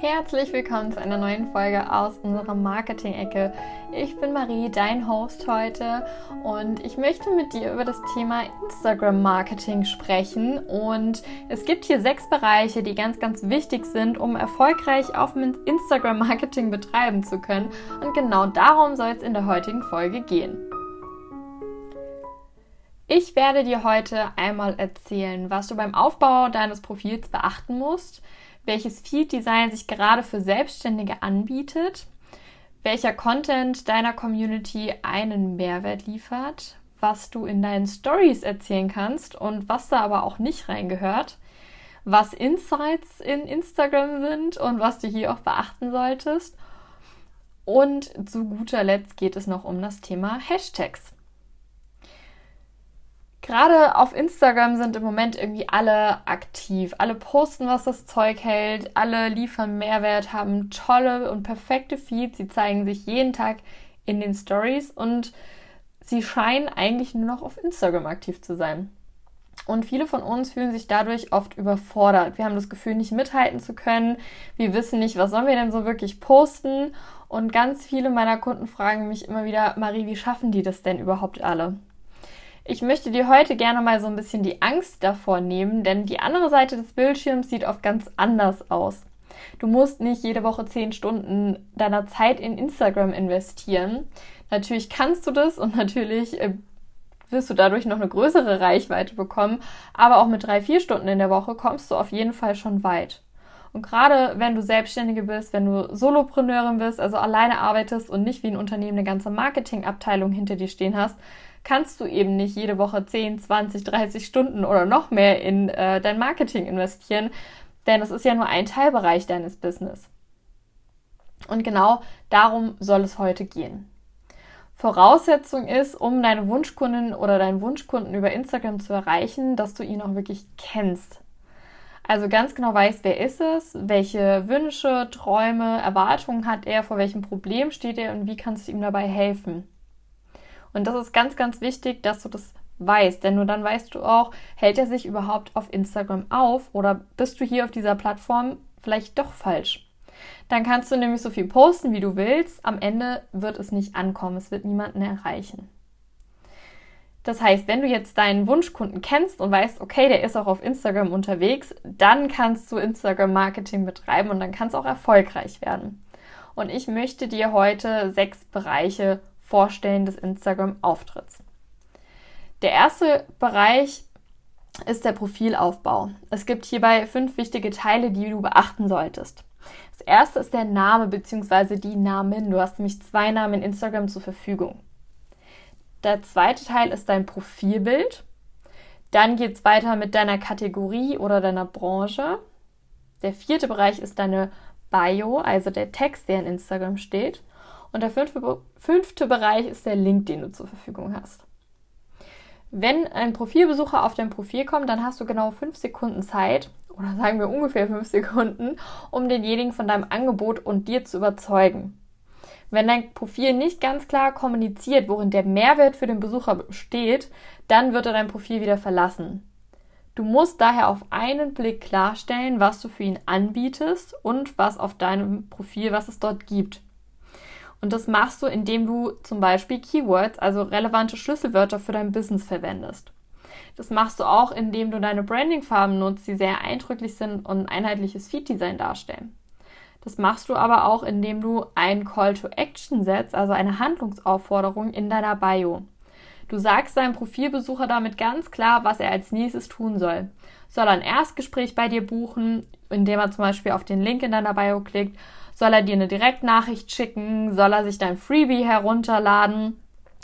Herzlich willkommen zu einer neuen Folge aus unserer Marketing-Ecke. Ich bin Marie, dein Host heute und ich möchte mit dir über das Thema Instagram-Marketing sprechen. Und es gibt hier sechs Bereiche, die ganz, ganz wichtig sind, um erfolgreich auf Instagram-Marketing betreiben zu können. Und genau darum soll es in der heutigen Folge gehen. Ich werde dir heute einmal erzählen, was du beim Aufbau deines Profils beachten musst, welches Feed-Design sich gerade für Selbstständige anbietet, welcher Content deiner Community einen Mehrwert liefert, was du in deinen Stories erzählen kannst und was da aber auch nicht reingehört, was Insights in Instagram sind und was du hier auch beachten solltest. Und zu guter Letzt geht es noch um das Thema Hashtags. Gerade auf Instagram sind im Moment irgendwie alle aktiv. Alle posten, was das Zeug hält. Alle liefern Mehrwert, haben tolle und perfekte Feeds. Sie zeigen sich jeden Tag in den Stories und sie scheinen eigentlich nur noch auf Instagram aktiv zu sein. Und viele von uns fühlen sich dadurch oft überfordert. Wir haben das Gefühl, nicht mithalten zu können. Wir wissen nicht, was sollen wir denn so wirklich posten. Und ganz viele meiner Kunden fragen mich immer wieder, Marie, wie schaffen die das denn überhaupt alle? Ich möchte dir heute gerne mal so ein bisschen die Angst davor nehmen, denn die andere Seite des Bildschirms sieht oft ganz anders aus. Du musst nicht jede Woche zehn Stunden deiner Zeit in Instagram investieren. Natürlich kannst du das und natürlich äh, wirst du dadurch noch eine größere Reichweite bekommen, aber auch mit drei, vier Stunden in der Woche kommst du auf jeden Fall schon weit. Und gerade wenn du Selbstständige bist, wenn du Solopreneurin bist, also alleine arbeitest und nicht wie ein Unternehmen eine ganze Marketingabteilung hinter dir stehen hast, kannst du eben nicht jede Woche 10, 20, 30 Stunden oder noch mehr in äh, dein Marketing investieren, denn das ist ja nur ein Teilbereich deines Business. Und genau darum soll es heute gehen. Voraussetzung ist, um deine Wunschkundin oder deinen Wunschkunden über Instagram zu erreichen, dass du ihn auch wirklich kennst. Also ganz genau weißt, wer ist es, welche Wünsche, Träume, Erwartungen hat er, vor welchem Problem steht er und wie kannst du ihm dabei helfen. Und das ist ganz, ganz wichtig, dass du das weißt, denn nur dann weißt du auch, hält er sich überhaupt auf Instagram auf oder bist du hier auf dieser Plattform vielleicht doch falsch. Dann kannst du nämlich so viel posten, wie du willst. Am Ende wird es nicht ankommen. Es wird niemanden erreichen. Das heißt, wenn du jetzt deinen Wunschkunden kennst und weißt, okay, der ist auch auf Instagram unterwegs, dann kannst du Instagram-Marketing betreiben und dann kann es auch erfolgreich werden. Und ich möchte dir heute sechs Bereiche Vorstellen des Instagram-Auftritts. Der erste Bereich ist der Profilaufbau. Es gibt hierbei fünf wichtige Teile, die du beachten solltest. Das erste ist der Name bzw. die Namen. Du hast nämlich zwei Namen in Instagram zur Verfügung. Der zweite Teil ist dein Profilbild. Dann geht es weiter mit deiner Kategorie oder deiner Branche. Der vierte Bereich ist deine Bio, also der Text, der in Instagram steht. Und der fünfte, fünfte Bereich ist der Link, den du zur Verfügung hast. Wenn ein Profilbesucher auf dein Profil kommt, dann hast du genau fünf Sekunden Zeit, oder sagen wir ungefähr fünf Sekunden, um denjenigen von deinem Angebot und dir zu überzeugen. Wenn dein Profil nicht ganz klar kommuniziert, worin der Mehrwert für den Besucher besteht, dann wird er dein Profil wieder verlassen. Du musst daher auf einen Blick klarstellen, was du für ihn anbietest und was auf deinem Profil, was es dort gibt. Und das machst du, indem du zum Beispiel Keywords, also relevante Schlüsselwörter für dein Business verwendest. Das machst du auch, indem du deine Brandingfarben nutzt, die sehr eindrücklich sind und ein einheitliches Feed-Design darstellen. Das machst du aber auch, indem du einen Call to Action setzt, also eine Handlungsaufforderung in deiner Bio. Du sagst deinem Profilbesucher damit ganz klar, was er als nächstes tun soll. Soll er ein Erstgespräch bei dir buchen, indem er zum Beispiel auf den Link in deiner Bio klickt? Soll er dir eine Direktnachricht schicken? Soll er sich dein Freebie herunterladen?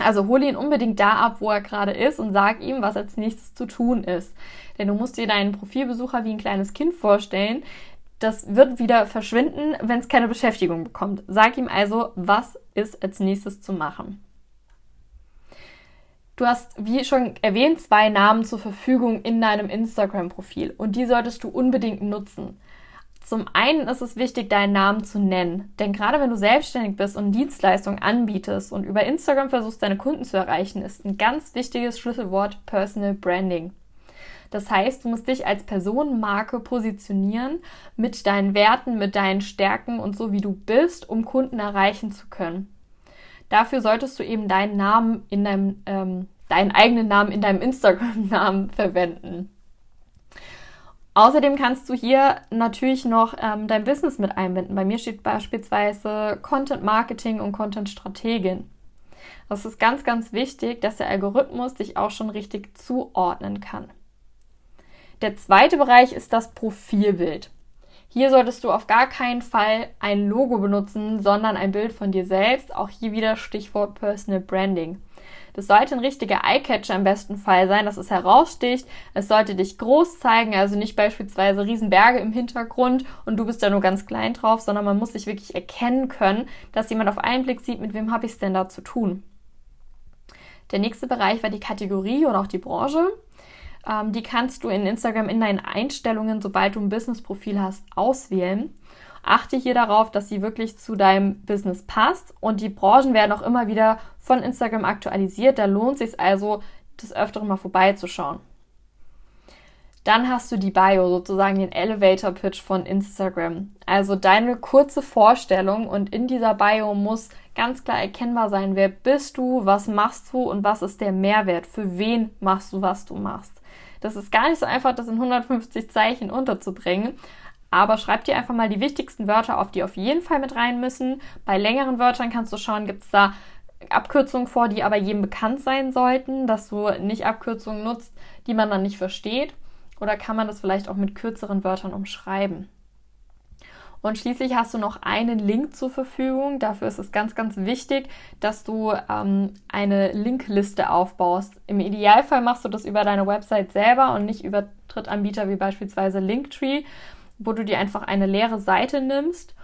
Also hol ihn unbedingt da ab, wo er gerade ist und sag ihm, was als nächstes zu tun ist. Denn du musst dir deinen Profilbesucher wie ein kleines Kind vorstellen. Das wird wieder verschwinden, wenn es keine Beschäftigung bekommt. Sag ihm also, was ist als nächstes zu machen. Du hast, wie schon erwähnt, zwei Namen zur Verfügung in deinem Instagram-Profil und die solltest du unbedingt nutzen. Zum einen ist es wichtig, deinen Namen zu nennen. Denn gerade wenn du selbstständig bist und Dienstleistungen anbietest und über Instagram versuchst, deine Kunden zu erreichen, ist ein ganz wichtiges Schlüsselwort Personal Branding. Das heißt, du musst dich als Personenmarke positionieren mit deinen Werten, mit deinen Stärken und so wie du bist, um Kunden erreichen zu können. Dafür solltest du eben deinen Namen in deinem, ähm, deinen eigenen Namen in deinem Instagram-Namen verwenden. Außerdem kannst du hier natürlich noch ähm, dein Business mit einbinden. Bei mir steht beispielsweise Content Marketing und Content Strategin. Das ist ganz, ganz wichtig, dass der Algorithmus dich auch schon richtig zuordnen kann. Der zweite Bereich ist das Profilbild. Hier solltest du auf gar keinen Fall ein Logo benutzen, sondern ein Bild von dir selbst. Auch hier wieder Stichwort Personal Branding. Das sollte ein richtiger Eyecatcher im besten Fall sein, dass es heraussticht. Es sollte dich groß zeigen, also nicht beispielsweise Riesenberge im Hintergrund und du bist da nur ganz klein drauf, sondern man muss sich wirklich erkennen können, dass jemand auf einen Blick sieht, mit wem habe ich es denn da zu tun. Der nächste Bereich war die Kategorie oder auch die Branche. Ähm, die kannst du in Instagram in deinen Einstellungen, sobald du ein Business-Profil hast, auswählen. Achte hier darauf, dass sie wirklich zu deinem Business passt und die Branchen werden auch immer wieder von Instagram aktualisiert. Da lohnt es sich also, des Öfteren mal vorbeizuschauen. Dann hast du die Bio, sozusagen den Elevator Pitch von Instagram. Also deine kurze Vorstellung und in dieser Bio muss ganz klar erkennbar sein, wer bist du, was machst du und was ist der Mehrwert, für wen machst du, was du machst. Das ist gar nicht so einfach, das in 150 Zeichen unterzubringen. Aber schreib dir einfach mal die wichtigsten Wörter auf, die auf jeden Fall mit rein müssen. Bei längeren Wörtern kannst du schauen, gibt es da Abkürzungen vor, die aber jedem bekannt sein sollten, dass du nicht Abkürzungen nutzt, die man dann nicht versteht. Oder kann man das vielleicht auch mit kürzeren Wörtern umschreiben? Und schließlich hast du noch einen Link zur Verfügung. Dafür ist es ganz, ganz wichtig, dass du ähm, eine Linkliste aufbaust. Im Idealfall machst du das über deine Website selber und nicht über Drittanbieter wie beispielsweise Linktree, wo du dir einfach eine leere Seite nimmst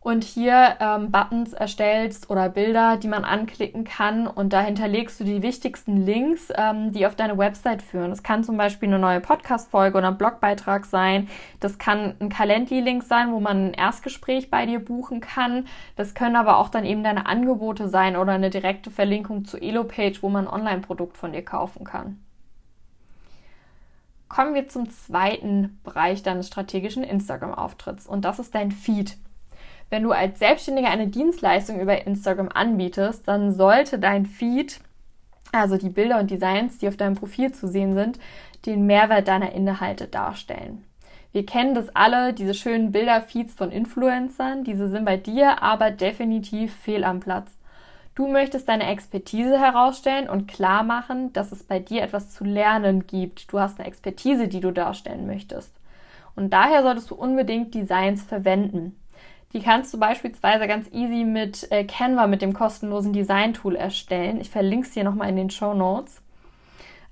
und hier ähm, Buttons erstellst oder Bilder, die man anklicken kann und dahinter legst du die wichtigsten Links, ähm, die auf deine Website führen. Das kann zum Beispiel eine neue Podcast-Folge oder ein Blogbeitrag sein. Das kann ein Calendly-Link sein, wo man ein Erstgespräch bei dir buchen kann. Das können aber auch dann eben deine Angebote sein oder eine direkte Verlinkung zu Elo-Page, wo man ein Online-Produkt von dir kaufen kann. Kommen wir zum zweiten Bereich deines strategischen Instagram-Auftritts und das ist dein Feed. Wenn du als Selbstständiger eine Dienstleistung über Instagram anbietest, dann sollte dein Feed, also die Bilder und Designs, die auf deinem Profil zu sehen sind, den Mehrwert deiner Inhalte darstellen. Wir kennen das alle, diese schönen Bilderfeeds von Influencern, diese sind bei dir aber definitiv fehl am Platz. Du möchtest deine Expertise herausstellen und klar machen, dass es bei dir etwas zu lernen gibt. Du hast eine Expertise, die du darstellen möchtest. Und daher solltest du unbedingt Designs verwenden. Die kannst du beispielsweise ganz easy mit äh, Canva, mit dem kostenlosen Design-Tool erstellen. Ich verlinke es hier nochmal in den Show Notes.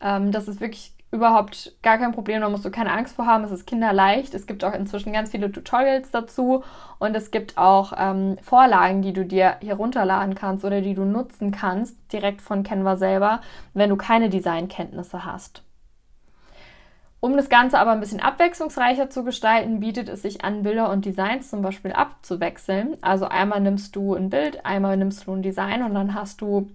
Ähm, das ist wirklich überhaupt gar kein Problem, da musst du keine Angst vor haben. Es ist kinderleicht. Es gibt auch inzwischen ganz viele Tutorials dazu und es gibt auch ähm, Vorlagen, die du dir hier runterladen kannst oder die du nutzen kannst, direkt von Canva selber, wenn du keine Designkenntnisse hast. Um das Ganze aber ein bisschen abwechslungsreicher zu gestalten, bietet es sich an, Bilder und Designs zum Beispiel abzuwechseln. Also einmal nimmst du ein Bild, einmal nimmst du ein Design und dann hast du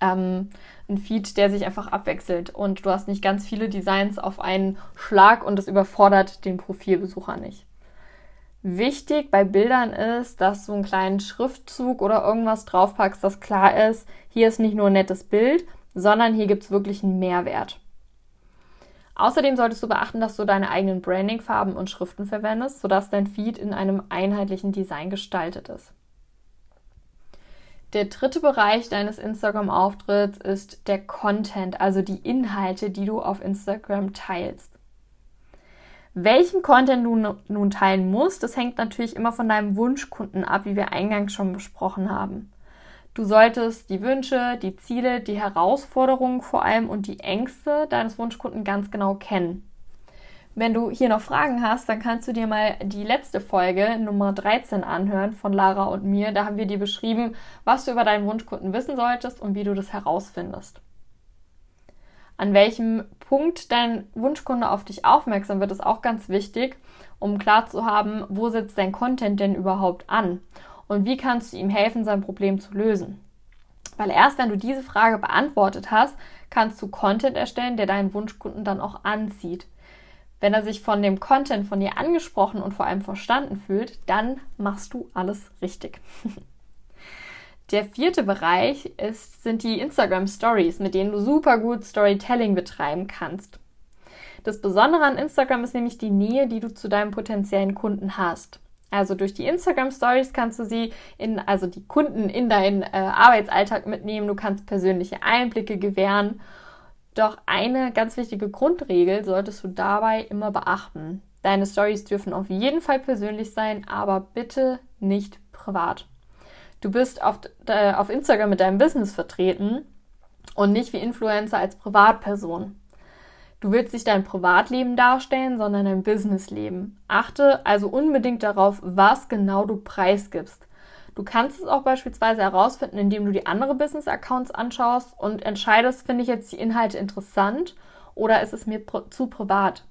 ähm, ein Feed, der sich einfach abwechselt. Und du hast nicht ganz viele Designs auf einen Schlag und das überfordert den Profilbesucher nicht. Wichtig bei Bildern ist, dass du einen kleinen Schriftzug oder irgendwas draufpackst, das klar ist, hier ist nicht nur ein nettes Bild, sondern hier gibt es wirklich einen Mehrwert. Außerdem solltest du beachten, dass du deine eigenen Branding-Farben und Schriften verwendest, sodass dein Feed in einem einheitlichen Design gestaltet ist. Der dritte Bereich deines Instagram-Auftritts ist der Content, also die Inhalte, die du auf Instagram teilst. Welchen Content du nun teilen musst, das hängt natürlich immer von deinem Wunschkunden ab, wie wir eingangs schon besprochen haben. Du solltest die Wünsche, die Ziele, die Herausforderungen vor allem und die Ängste deines Wunschkunden ganz genau kennen. Wenn du hier noch Fragen hast, dann kannst du dir mal die letzte Folge Nummer 13 anhören von Lara und mir. Da haben wir dir beschrieben, was du über deinen Wunschkunden wissen solltest und wie du das herausfindest. An welchem Punkt dein Wunschkunde auf dich aufmerksam wird, ist auch ganz wichtig, um klar zu haben, wo setzt dein Content denn überhaupt an und wie kannst du ihm helfen, sein Problem zu lösen. Weil erst wenn du diese Frage beantwortet hast, kannst du Content erstellen, der deinen Wunschkunden dann auch anzieht. Wenn er sich von dem Content von dir angesprochen und vor allem verstanden fühlt, dann machst du alles richtig. Der vierte Bereich ist, sind die Instagram Stories, mit denen du super gut Storytelling betreiben kannst. Das Besondere an Instagram ist nämlich die Nähe, die du zu deinem potenziellen Kunden hast. Also durch die Instagram Stories kannst du sie in, also die Kunden in deinen äh, Arbeitsalltag mitnehmen. Du kannst persönliche Einblicke gewähren. Doch eine ganz wichtige Grundregel solltest du dabei immer beachten. Deine Stories dürfen auf jeden Fall persönlich sein, aber bitte nicht privat. Du bist auf, äh, auf Instagram mit deinem Business vertreten und nicht wie Influencer als Privatperson. Du willst nicht dein Privatleben darstellen, sondern dein Businessleben. Achte also unbedingt darauf, was genau du preisgibst. Du kannst es auch beispielsweise herausfinden, indem du die andere Business-Accounts anschaust und entscheidest, finde ich jetzt die Inhalte interessant oder ist es mir zu privat.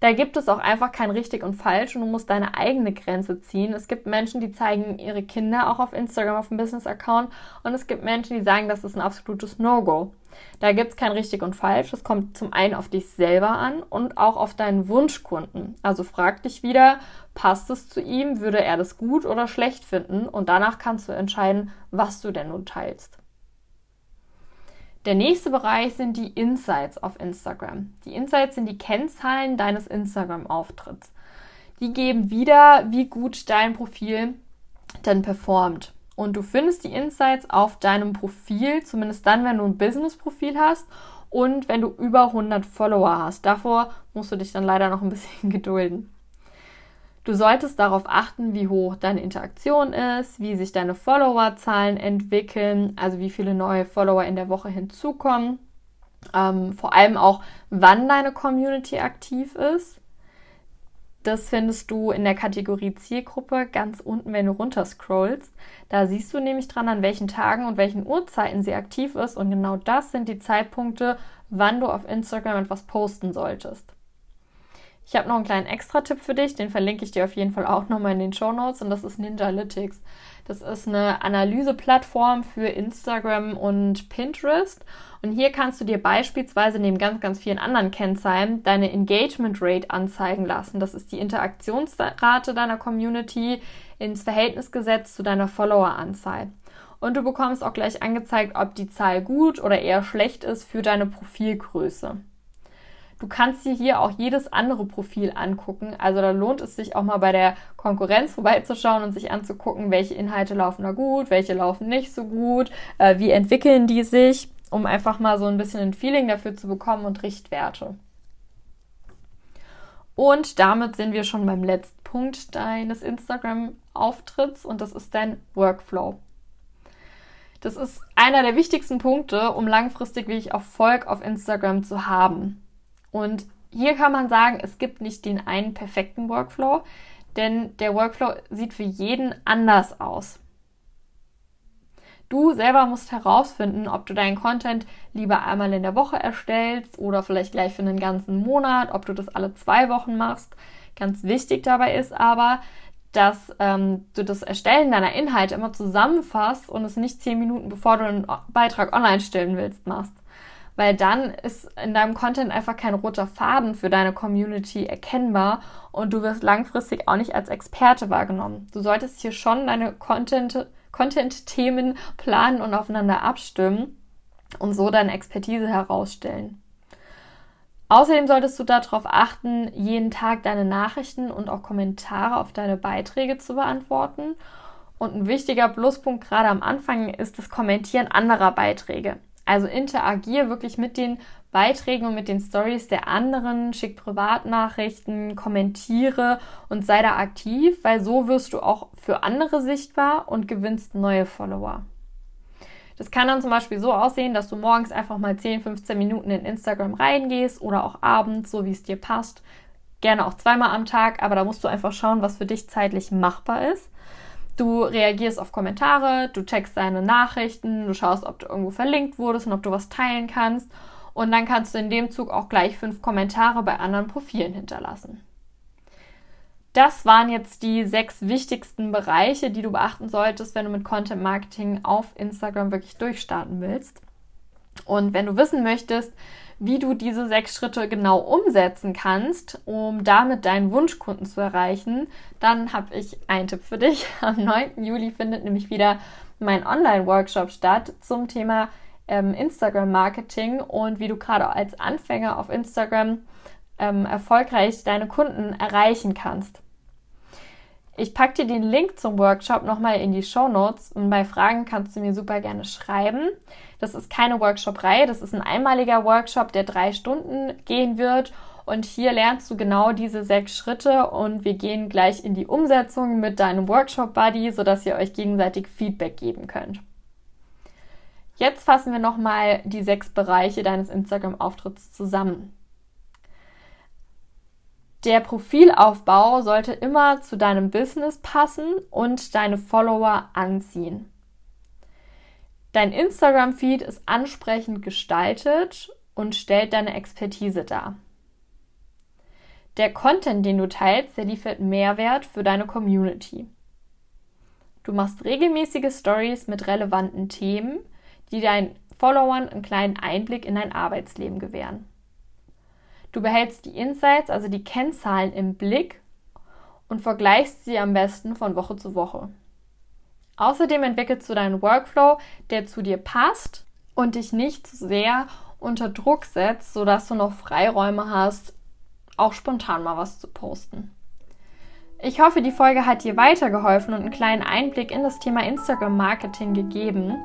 Da gibt es auch einfach kein richtig und falsch und du musst deine eigene Grenze ziehen. Es gibt Menschen, die zeigen ihre Kinder auch auf Instagram auf dem Business-Account und es gibt Menschen, die sagen, das ist ein absolutes No-Go. Da gibt es kein richtig und falsch. Es kommt zum einen auf dich selber an und auch auf deinen Wunschkunden. Also frag dich wieder, passt es zu ihm? Würde er das gut oder schlecht finden? Und danach kannst du entscheiden, was du denn nun teilst. Der nächste Bereich sind die Insights auf Instagram. Die Insights sind die Kennzahlen deines Instagram-Auftritts. Die geben wieder, wie gut dein Profil denn performt. Und du findest die Insights auf deinem Profil, zumindest dann, wenn du ein Business-Profil hast und wenn du über 100 Follower hast. Davor musst du dich dann leider noch ein bisschen gedulden. Du solltest darauf achten, wie hoch deine Interaktion ist, wie sich deine Followerzahlen entwickeln, also wie viele neue Follower in der Woche hinzukommen. Ähm, vor allem auch, wann deine Community aktiv ist. Das findest du in der Kategorie Zielgruppe ganz unten, wenn du runterscrollst. Da siehst du nämlich dran, an welchen Tagen und welchen Uhrzeiten sie aktiv ist. Und genau das sind die Zeitpunkte, wann du auf Instagram etwas posten solltest. Ich habe noch einen kleinen Extra-Tipp für dich, den verlinke ich dir auf jeden Fall auch nochmal in den Show Notes und das ist Ninjalytics. Das ist eine Analyseplattform für Instagram und Pinterest und hier kannst du dir beispielsweise neben ganz, ganz vielen anderen Kennzahlen deine Engagement Rate anzeigen lassen. Das ist die Interaktionsrate deiner Community ins Verhältnis gesetzt zu deiner Followeranzahl. Und du bekommst auch gleich angezeigt, ob die Zahl gut oder eher schlecht ist für deine Profilgröße. Du kannst dir hier auch jedes andere Profil angucken. Also da lohnt es sich auch mal bei der Konkurrenz vorbeizuschauen und sich anzugucken, welche Inhalte laufen da gut, welche laufen nicht so gut, äh, wie entwickeln die sich, um einfach mal so ein bisschen ein Feeling dafür zu bekommen und Richtwerte. Und damit sind wir schon beim letzten Punkt deines Instagram-Auftritts und das ist dein Workflow. Das ist einer der wichtigsten Punkte, um langfristig wirklich Erfolg auf Instagram zu haben. Und hier kann man sagen, es gibt nicht den einen perfekten Workflow, denn der Workflow sieht für jeden anders aus. Du selber musst herausfinden, ob du deinen Content lieber einmal in der Woche erstellst oder vielleicht gleich für einen ganzen Monat, ob du das alle zwei Wochen machst. Ganz wichtig dabei ist aber, dass ähm, du das Erstellen deiner Inhalte immer zusammenfasst und es nicht zehn Minuten bevor du einen Beitrag online stellen willst machst weil dann ist in deinem Content einfach kein roter Faden für deine Community erkennbar und du wirst langfristig auch nicht als Experte wahrgenommen. Du solltest hier schon deine Content, Content-Themen planen und aufeinander abstimmen und so deine Expertise herausstellen. Außerdem solltest du darauf achten, jeden Tag deine Nachrichten und auch Kommentare auf deine Beiträge zu beantworten. Und ein wichtiger Pluspunkt gerade am Anfang ist das Kommentieren anderer Beiträge. Also interagier wirklich mit den Beiträgen und mit den Stories der anderen, schick Privatnachrichten, kommentiere und sei da aktiv, weil so wirst du auch für andere sichtbar und gewinnst neue Follower. Das kann dann zum Beispiel so aussehen, dass du morgens einfach mal 10, 15 Minuten in Instagram reingehst oder auch abends, so wie es dir passt. Gerne auch zweimal am Tag, aber da musst du einfach schauen, was für dich zeitlich machbar ist. Du reagierst auf Kommentare, du checkst deine Nachrichten, du schaust, ob du irgendwo verlinkt wurdest und ob du was teilen kannst. Und dann kannst du in dem Zug auch gleich fünf Kommentare bei anderen Profilen hinterlassen. Das waren jetzt die sechs wichtigsten Bereiche, die du beachten solltest, wenn du mit Content Marketing auf Instagram wirklich durchstarten willst. Und wenn du wissen möchtest, wie du diese sechs Schritte genau umsetzen kannst, um damit deinen Wunschkunden zu erreichen, dann habe ich einen Tipp für dich. Am 9. Juli findet nämlich wieder mein Online-Workshop statt zum Thema ähm, Instagram-Marketing und wie du gerade als Anfänger auf Instagram ähm, erfolgreich deine Kunden erreichen kannst. Ich packe dir den Link zum Workshop nochmal in die Show Notes und bei Fragen kannst du mir super gerne schreiben. Das ist keine Workshop-Reihe, das ist ein einmaliger Workshop, der drei Stunden gehen wird. Und hier lernst du genau diese sechs Schritte und wir gehen gleich in die Umsetzung mit deinem Workshop-Buddy, sodass ihr euch gegenseitig Feedback geben könnt. Jetzt fassen wir nochmal die sechs Bereiche deines Instagram-Auftritts zusammen. Der Profilaufbau sollte immer zu deinem Business passen und deine Follower anziehen. Dein Instagram-Feed ist ansprechend gestaltet und stellt deine Expertise dar. Der Content, den du teilst, der liefert Mehrwert für deine Community. Du machst regelmäßige Stories mit relevanten Themen, die deinen Followern einen kleinen Einblick in dein Arbeitsleben gewähren. Du behältst die Insights, also die Kennzahlen im Blick und vergleichst sie am besten von Woche zu Woche. Außerdem entwickelst du deinen Workflow, der zu dir passt und dich nicht zu sehr unter Druck setzt, sodass du noch Freiräume hast, auch spontan mal was zu posten. Ich hoffe, die Folge hat dir weitergeholfen und einen kleinen Einblick in das Thema Instagram Marketing gegeben.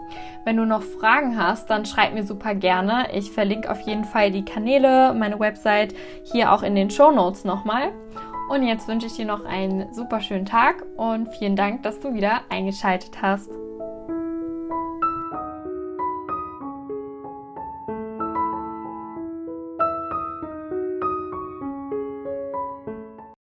Wenn du noch Fragen hast, dann schreib mir super gerne. Ich verlinke auf jeden Fall die Kanäle, meine Website hier auch in den Show Notes nochmal. Und jetzt wünsche ich dir noch einen super schönen Tag und vielen Dank, dass du wieder eingeschaltet hast.